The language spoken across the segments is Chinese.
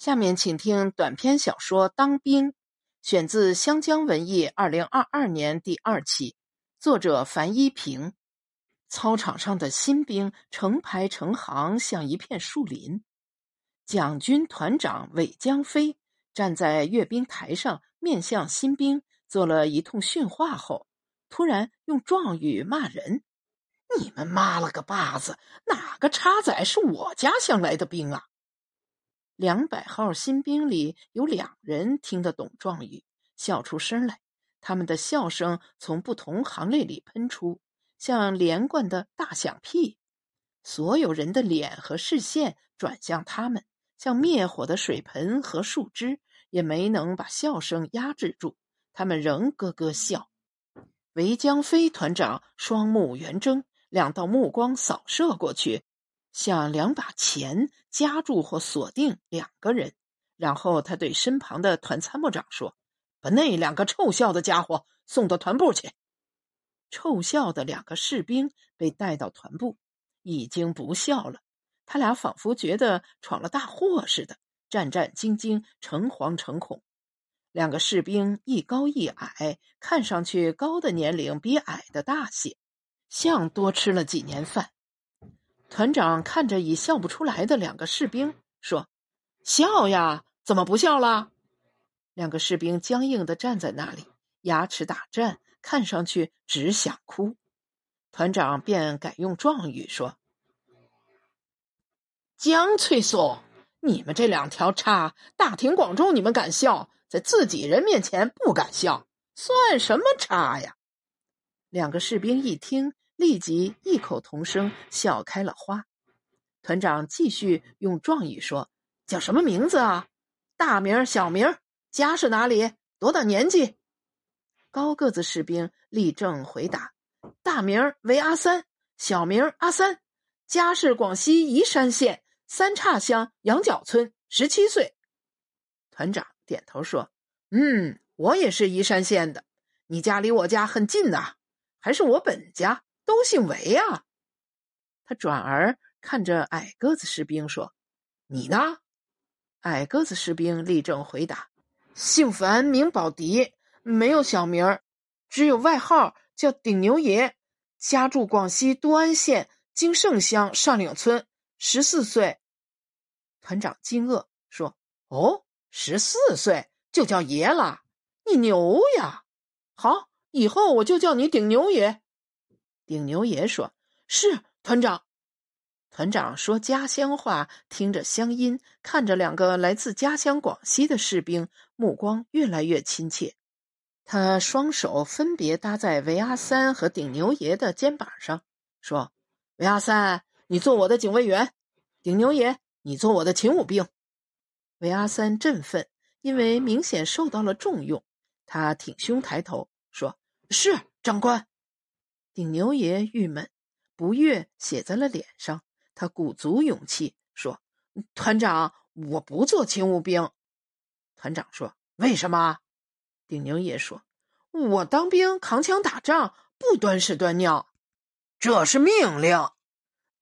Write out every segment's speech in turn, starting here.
下面请听短篇小说《当兵》，选自湘江文艺二零二二年第二期，作者樊一平。操场上的新兵成排成行，像一片树林。蒋军团长韦江飞站在阅兵台上，面向新兵做了一通训话后，突然用壮语骂人：“你们妈了个巴子！哪个叉仔是我家乡来的兵啊？”两百号新兵里有两人听得懂壮语，笑出声来。他们的笑声从不同行列里喷出，像连贯的大响屁。所有人的脸和视线转向他们，像灭火的水盆和树枝，也没能把笑声压制住。他们仍咯咯笑。韦江飞团长双目圆睁，两道目光扫射过去。像两把钳夹住或锁定两个人，然后他对身旁的团参谋长说：“把那两个臭笑的家伙送到团部去。”臭笑的两个士兵被带到团部，已经不笑了。他俩仿佛觉得闯了大祸似的，战战兢兢，诚惶诚恐。两个士兵一高一矮，看上去高的年龄比矮的大些，像多吃了几年饭。团长看着已笑不出来的两个士兵，说：“笑呀，怎么不笑了？”两个士兵僵硬的站在那里，牙齿打颤，看上去只想哭。团长便改用壮语说：“江翠松，你们这两条叉，大庭广众你们敢笑，在自己人面前不敢笑，算什么叉呀？”两个士兵一听。立即异口同声笑开了花。团长继续用壮语说：“叫什么名字啊？大名、小名，家是哪里？多大年纪？”高个子士兵立正回答：“大名为阿三，小名阿三，家是广西宜山县三岔乡羊角村，十七岁。”团长点头说：“嗯，我也是宜山县的。你家离我家很近呐，还是我本家。”都姓韦啊！他转而看着矮个子士兵说：“你呢？”矮个子士兵立正回答：“姓樊，名宝迪，没有小名儿，只有外号叫顶牛爷。家住广西都安县金盛乡上岭村，十四岁。”团长惊愕说：“哦，十四岁就叫爷了？你牛呀！好，以后我就叫你顶牛爷。”顶牛爷说：“是团长。”团长说家乡话，听着乡音，看着两个来自家乡广西的士兵，目光越来越亲切。他双手分别搭在韦阿三和顶牛爷的肩膀上，说：“韦阿三，你做我的警卫员；顶牛爷，你做我的勤务兵。”韦阿三振奋，因为明显受到了重用。他挺胸抬头说：“是长官。”顶牛爷郁闷，不悦写在了脸上。他鼓足勇气说：“团长，我不做勤务兵。”团长说：“为什么？”顶牛爷说：“我当兵扛枪打仗，不端屎端尿。”这是命令，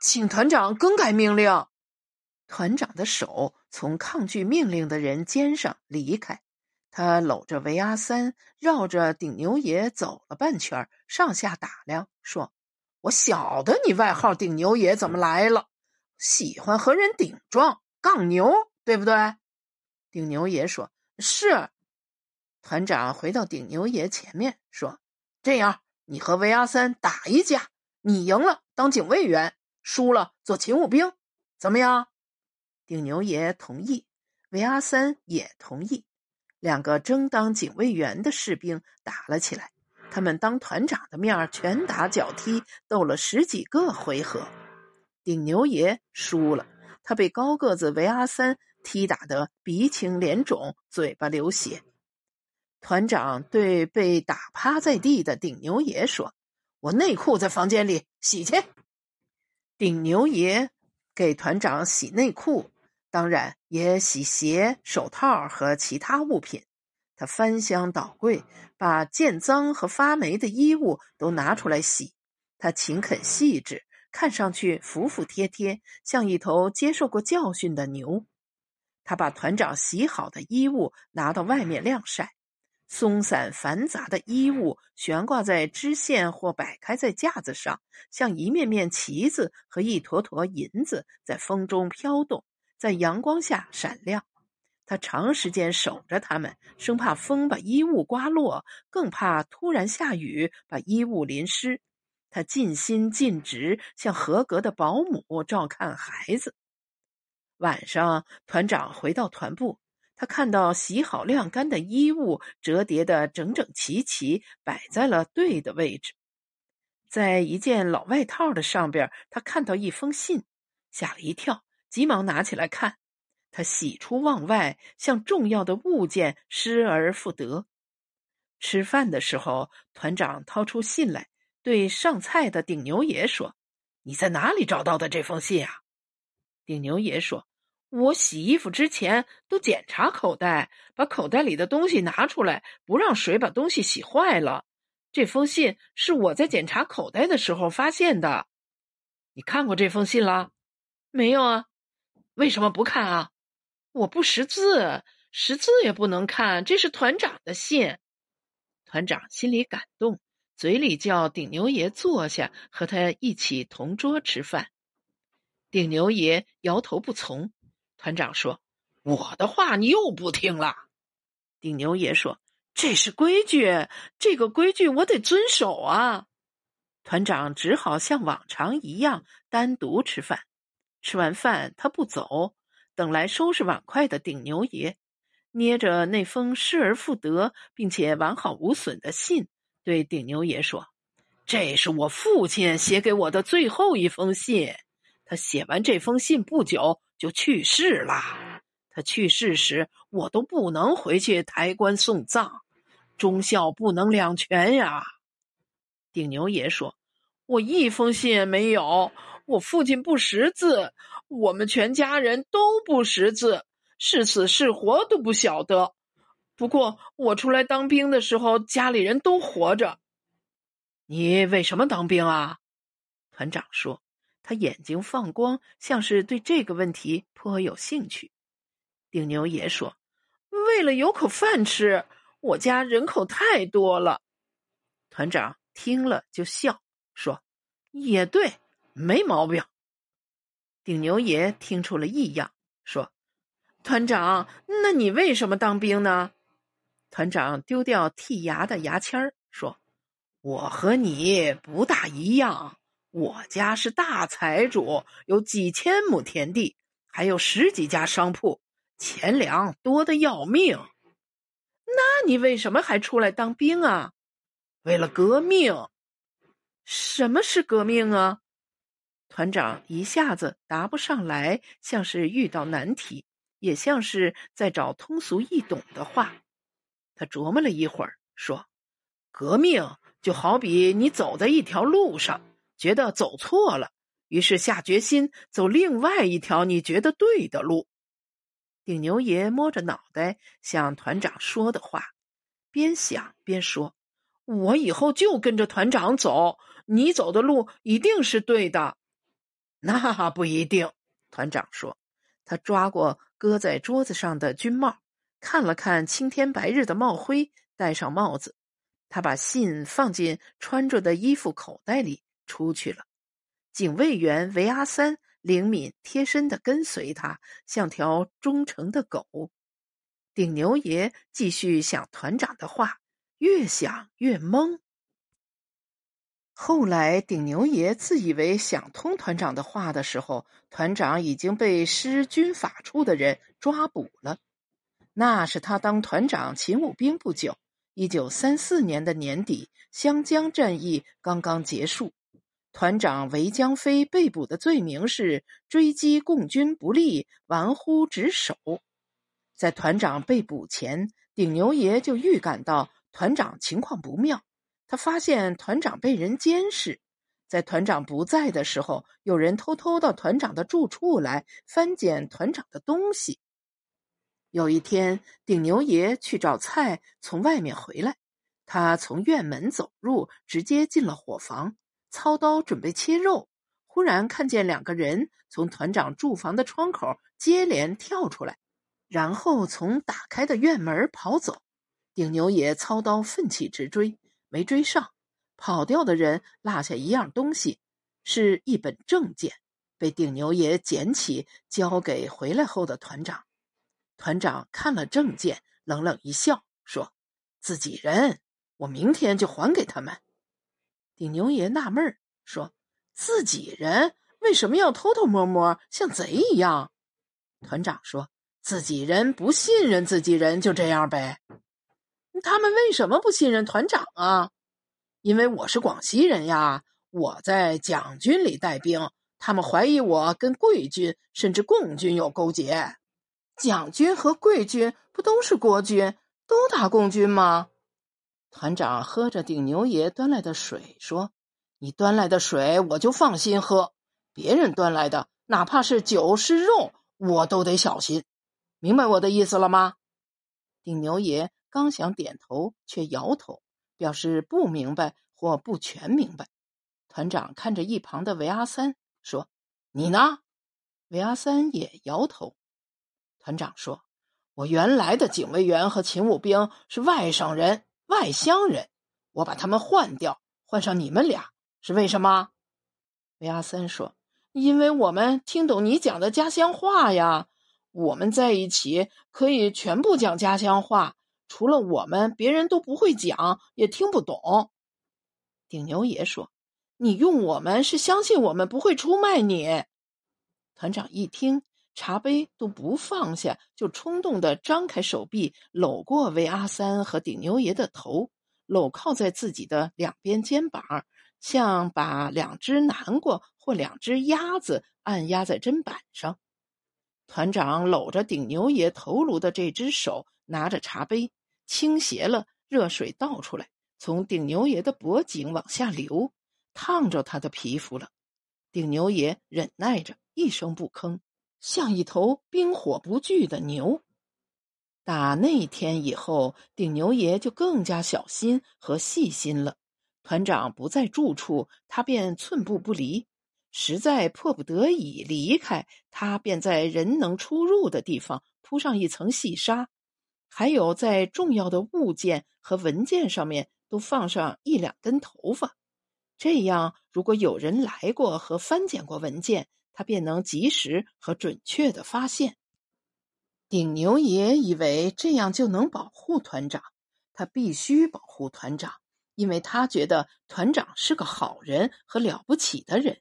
请团长更改命令。团长的手从抗拒命令的人肩上离开。他搂着维阿三，绕着顶牛爷走了半圈，上下打量，说：“我晓得你外号顶牛爷怎么来了，喜欢和人顶撞、杠牛，对不对？”顶牛爷说：“是。”团长回到顶牛爷前面说：“这样，你和维阿三打一架，你赢了当警卫员，输了做勤务兵，怎么样？”顶牛爷同意，维阿三也同意。两个争当警卫员的士兵打了起来，他们当团长的面拳打脚踢，斗了十几个回合。顶牛爷输了，他被高个子维阿三踢打得鼻青脸肿，嘴巴流血。团长对被打趴在地的顶牛爷说：“我内裤在房间里，洗去。”顶牛爷给团长洗内裤。当然也洗鞋、手套和其他物品。他翻箱倒柜，把见脏和发霉的衣物都拿出来洗。他勤恳细致，看上去服服帖帖，像一头接受过教训的牛。他把团长洗好的衣物拿到外面晾晒，松散繁杂的衣物悬挂在织线或摆开在架子上，像一面面旗子和一坨坨银子，在风中飘动，在阳光下闪亮。他长时间守着它们，生怕风把衣物刮落，更怕突然下雨把衣物淋湿。他尽心尽职，像合格的保姆照看孩子。晚上，团长回到团部，他看到洗好晾干的衣物折叠的整整齐齐，摆在了对的位置。在一件老外套的上边，他看到一封信，吓了一跳，急忙拿起来看。他喜出望外，像重要的物件失而复得。吃饭的时候，团长掏出信来。对上菜的顶牛爷说：“你在哪里找到的这封信啊？”顶牛爷说：“我洗衣服之前都检查口袋，把口袋里的东西拿出来，不让水把东西洗坏了。这封信是我在检查口袋的时候发现的。你看过这封信了？没有啊？为什么不看啊？我不识字，识字也不能看。这是团长的信。”团长心里感动。嘴里叫顶牛爷坐下，和他一起同桌吃饭。顶牛爷摇头不从。团长说：“我的话你又不听了。”顶牛爷说：“这是规矩，这个规矩我得遵守啊。”团长只好像往常一样单独吃饭。吃完饭，他不走，等来收拾碗筷的顶牛爷，捏着那封失而复得并且完好无损的信。对顶牛爷说：“这是我父亲写给我的最后一封信。他写完这封信不久就去世了。他去世时，我都不能回去抬棺送葬，忠孝不能两全呀。”顶牛爷说：“我一封信也没有。我父亲不识字，我们全家人都不识字，是死是活都不晓得。”不过我出来当兵的时候，家里人都活着。你为什么当兵啊？团长说，他眼睛放光，像是对这个问题颇有兴趣。顶牛爷说：“为了有口饭吃，我家人口太多了。”团长听了就笑说：“也对，没毛病。”顶牛爷听出了异样，说：“团长，那你为什么当兵呢？”团长丢掉剔牙的牙签儿，说：“我和你不大一样，我家是大财主，有几千亩田地，还有十几家商铺，钱粮多的要命。那你为什么还出来当兵啊？为了革命。什么是革命啊？”团长一下子答不上来，像是遇到难题，也像是在找通俗易懂的话。他琢磨了一会儿，说：“革命就好比你走在一条路上，觉得走错了，于是下决心走另外一条你觉得对的路。”顶牛爷摸着脑袋想团长说的话，边想边说：“我以后就跟着团长走，你走的路一定是对的。” 那不一定，团长说。他抓过搁在桌子上的军帽。看了看青天白日的帽徽，戴上帽子，他把信放进穿着的衣服口袋里，出去了。警卫员维阿三灵敏贴身的跟随他，像条忠诚的狗。顶牛爷继续想团长的话，越想越懵。后来，顶牛爷自以为想通团长的话的时候，团长已经被施军法处的人抓捕了。那是他当团长勤务兵不久，一九三四年的年底，湘江战役刚刚结束。团长韦江飞被捕的罪名是追击共军不利，玩忽职守。在团长被捕前，顶牛爷就预感到团长情况不妙。他发现团长被人监视，在团长不在的时候，有人偷偷到团长的住处来翻检团长的东西。有一天，顶牛爷去找菜，从外面回来。他从院门走入，直接进了伙房，操刀准备切肉。忽然看见两个人从团长住房的窗口接连跳出来。然后从打开的院门跑走。顶牛爷操刀奋起直追，没追上。跑掉的人落下一样东西，是一本证件，被顶牛爷捡起交给回来后的团长。团长看了证件，冷冷一笑，说：“自己人，我明天就还给他们。”顶牛爷纳闷说：“自己人为什么要偷偷摸摸，像贼一样？”团长说：“自己人不信任自己人，就这样呗。”他们为什么不信任团长啊？因为我是广西人呀，我在蒋军里带兵，他们怀疑我跟桂军甚至共军有勾结。蒋军和桂军不都是国军，都打共军吗？团长喝着顶牛爷端来的水说：“你端来的水我就放心喝，别人端来的，哪怕是酒是肉，我都得小心。明白我的意思了吗？”顶牛爷刚想点头，却摇头。表示不明白或不全明白。团长看着一旁的维阿三说：“你呢？”维阿三也摇头。团长说：“我原来的警卫员和勤务兵是外省人、外乡人，我把他们换掉，换上你们俩，是为什么？”维阿三说：“因为我们听懂你讲的家乡话呀，我们在一起可以全部讲家乡话。”除了我们，别人都不会讲，也听不懂。顶牛爷说：“你用我们是相信我们不会出卖你。”团长一听，茶杯都不放下，就冲动的张开手臂，搂过魏阿三和顶牛爷的头，搂靠在自己的两边肩膀，像把两只南瓜或两只鸭子按压在砧板上。团长搂着顶牛爷头颅的这只手。拿着茶杯，倾斜了，热水倒出来，从顶牛爷的脖颈往下流，烫着他的皮肤了。顶牛爷忍耐着，一声不吭，像一头冰火不惧的牛。打那天以后，顶牛爷就更加小心和细心了。团长不在住处，他便寸步不离；实在迫不得已离开，他便在人能出入的地方铺上一层细沙。还有，在重要的物件和文件上面都放上一两根头发，这样如果有人来过和翻检过文件，他便能及时和准确的发现。顶牛爷以为这样就能保护团长，他必须保护团长，因为他觉得团长是个好人和了不起的人。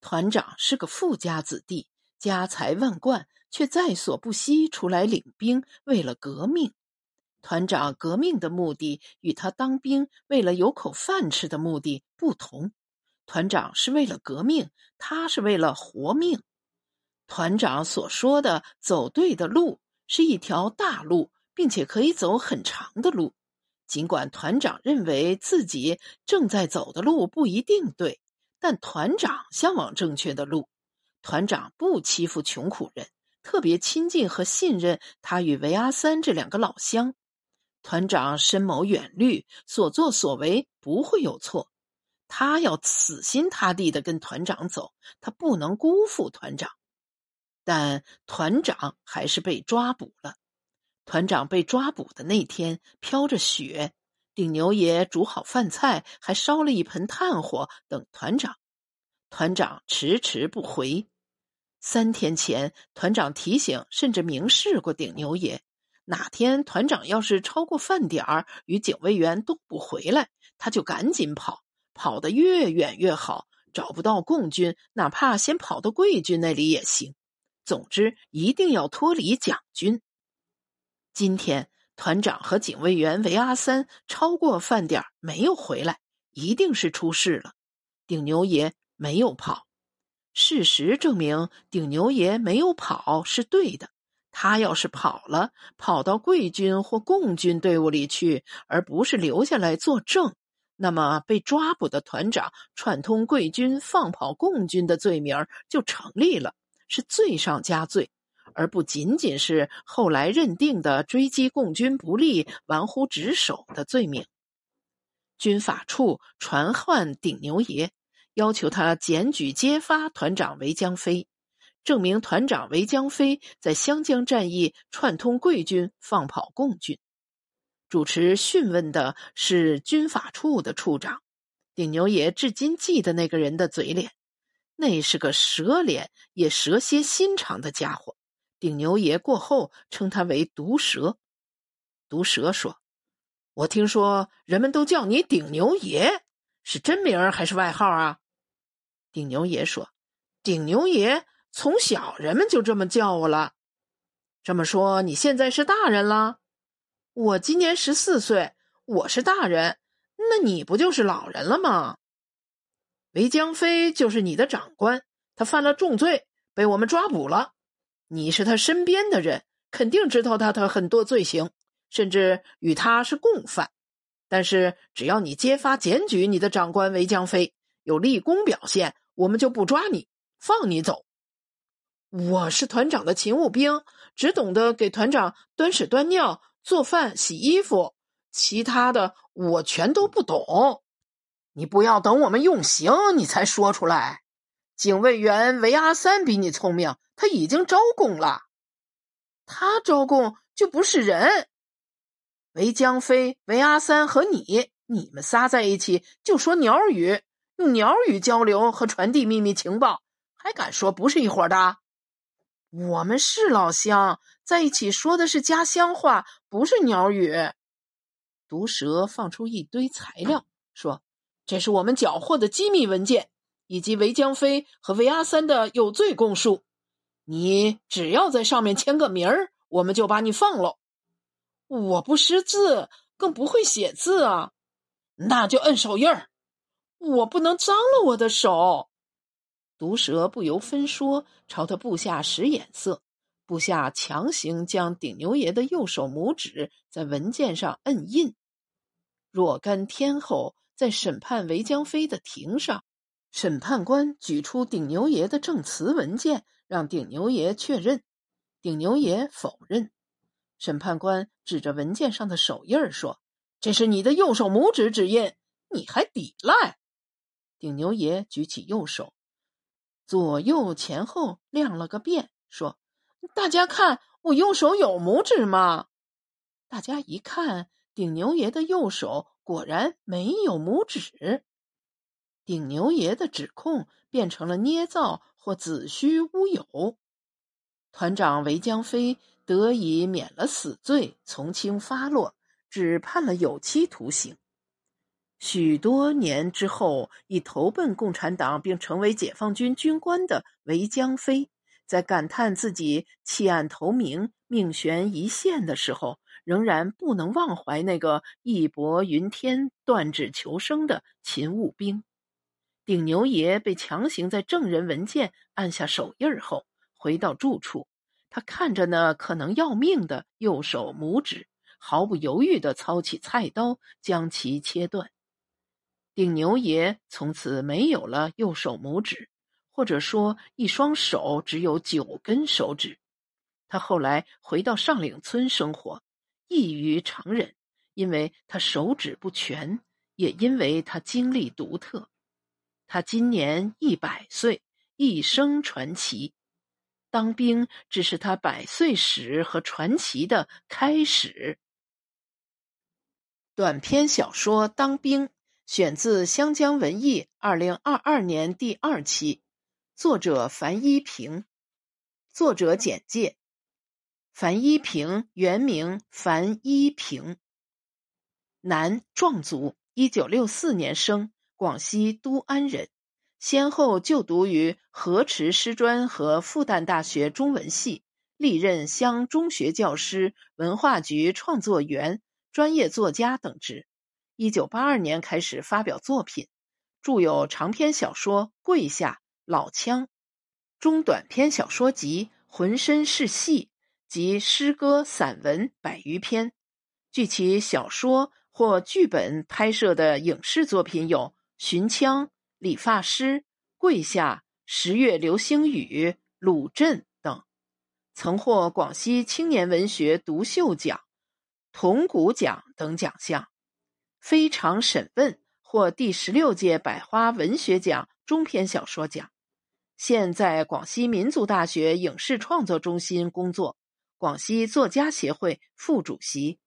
团长是个富家子弟，家财万贯。却在所不惜出来领兵，为了革命。团长革命的目的与他当兵为了有口饭吃的目的不同。团长是为了革命，他是为了活命。团长所说的走对的路是一条大路，并且可以走很长的路。尽管团长认为自己正在走的路不一定对，但团长向往正确的路。团长不欺负穷苦人。特别亲近和信任他与维阿三这两个老乡，团长深谋远虑，所作所为不会有错。他要死心塌地的跟团长走，他不能辜负团长。但团长还是被抓捕了。团长被抓捕的那天，飘着雪，顶牛爷煮好饭菜，还烧了一盆炭火等团长。团长迟迟不回。三天前，团长提醒甚至明示过顶牛爷：哪天团长要是超过饭点儿，与警卫员都不回来，他就赶紧跑，跑得越远越好。找不到共军，哪怕先跑到贵军那里也行。总之，一定要脱离蒋军。今天，团长和警卫员韦阿三超过饭点儿没有回来，一定是出事了。顶牛爷没有跑。事实证明，顶牛爷没有跑是对的。他要是跑了，跑到贵军或共军队伍里去，而不是留下来作证，那么被抓捕的团长串通贵军放跑共军的罪名就成立了，是罪上加罪，而不仅仅是后来认定的追击共军不利、玩忽职守的罪名。军法处传唤顶牛爷。要求他检举揭发团长韦江飞，证明团长韦江飞在湘江战役串通贵军，放跑共军。主持讯问的是军法处的处长，顶牛爷至今记得那个人的嘴脸，那是个蛇脸也蛇蝎心肠的家伙。顶牛爷过后称他为毒蛇。毒蛇说：“我听说人们都叫你顶牛爷，是真名还是外号啊？”顶牛爷说：“顶牛爷。”从小人们就这么叫我了。这么说，你现在是大人了？我今年十四岁，我是大人，那你不就是老人了吗？韦江飞就是你的长官，他犯了重罪，被我们抓捕了。你是他身边的人，肯定知道他的很多罪行，甚至与他是共犯。但是只要你揭发检举你的长官韦江飞，有立功表现，我们就不抓你，放你走。我是团长的勤务兵，只懂得给团长端屎端尿、做饭、洗衣服，其他的我全都不懂。你不要等我们用刑，你才说出来。警卫员韦阿三比你聪明，他已经招供了。他招供就不是人。韦江飞、韦阿三和你，你们仨在一起就说鸟语，用鸟语交流和传递秘密情报，还敢说不是一伙的？我们是老乡，在一起说的是家乡话，不是鸟语。毒蛇放出一堆材料，说：“这是我们缴获的机密文件，以及韦江飞和韦阿三的有罪供述。你只要在上面签个名儿，我们就把你放了。我不识字，更不会写字啊，那就摁手印儿。我不能脏了我的手。”毒蛇不由分说，朝他部下使眼色。部下强行将顶牛爷的右手拇指在文件上摁印。若干天后，在审判韦江飞的庭上，审判官举出顶牛爷的证词文件，让顶牛爷确认。顶牛爷否认。审判官指着文件上的手印说：“这是你的右手拇指指印，你还抵赖？”顶牛爷举起右手。左右前后亮了个遍，说：“大家看，我右手有拇指吗？”大家一看，顶牛爷的右手果然没有拇指。顶牛爷的指控变成了捏造或子虚乌有。团长韦江飞得以免了死罪，从轻发落，只判了有期徒刑。许多年之后，已投奔共产党并成为解放军军官的韦江飞，在感叹自己弃暗投明、命悬一线的时候，仍然不能忘怀那个义薄云天、断指求生的勤务兵。顶牛爷被强行在证人文件按下手印后，回到住处，他看着那可能要命的右手拇指，毫不犹豫地操起菜刀，将其切断。顶牛爷从此没有了右手拇指，或者说一双手只有九根手指。他后来回到上岭村生活，异于常人，因为他手指不全，也因为他经历独特。他今年一百岁，一生传奇。当兵只是他百岁史和传奇的开始。短篇小说《当兵》。选自《湘江文艺》二零二二年第二期，作者樊一平。作者简介：樊一平原名樊一平，男，壮族，一九六四年生，广西都安人，先后就读于河池师专和复旦大学中文系，历任乡中学教师、文化局创作员、专业作家等职。一九八二年开始发表作品，著有长篇小说《跪下》《老枪》，中短篇小说集《浑身是戏》及诗歌散文百余篇。据其小说或剧本拍摄的影视作品有《寻枪》《理发师》《跪下》《十月流星雨》《鲁镇》等，曾获广西青年文学独秀奖、铜鼓奖等奖项。非常审问获第十六届百花文学奖中篇小说奖，现在广西民族大学影视创作中心工作，广西作家协会副主席。